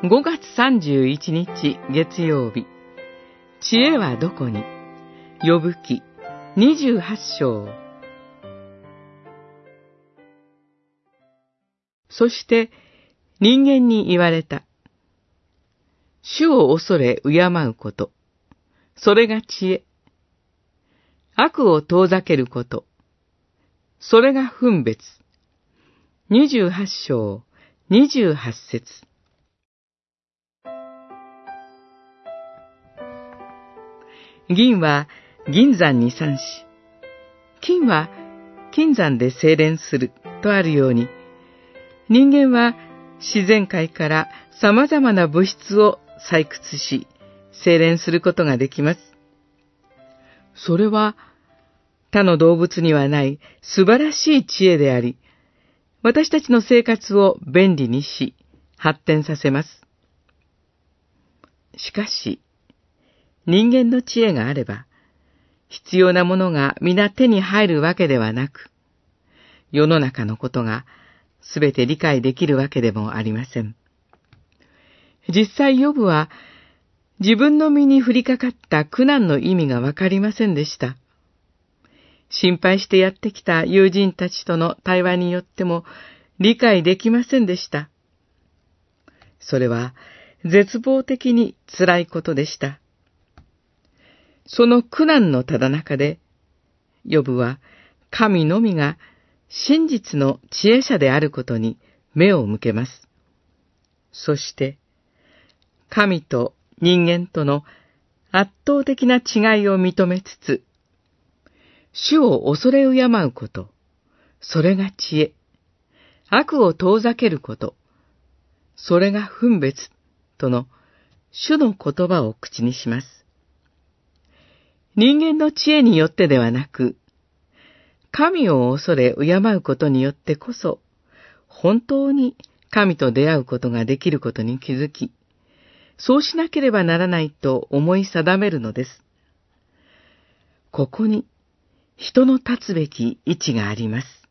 5月31日月曜日。知恵はどこに？呼ぶ記28章。そして人間に言われた。主を恐れ敬うこと。それが知恵。悪を遠ざけること。それが分別。28章28節銀は銀山に産し、金は金山で精錬するとあるように、人間は自然界から様々な物質を採掘し、精錬することができます。それは他の動物にはない素晴らしい知恵であり、私たちの生活を便利にし、発展させます。しかし、人間の知恵があれば、必要なものが皆手に入るわけではなく、世の中のことがすべて理解できるわけでもありません。実際ヨブは自分の身に降りかかった苦難の意味がわかりませんでした。心配してやってきた友人たちとの対話によっても理解できませんでした。それは絶望的に辛いことでした。その苦難のただ中で、ヨブは神のみが真実の知恵者であることに目を向けます。そして、神と人間との圧倒的な違いを認めつつ、主を恐れ敬うこと、それが知恵。悪を遠ざけること、それが分別との主の言葉を口にします。人間の知恵によってではなく、神を恐れ敬うことによってこそ、本当に神と出会うことができることに気づき、そうしなければならないと思い定めるのです。ここに人の立つべき位置があります。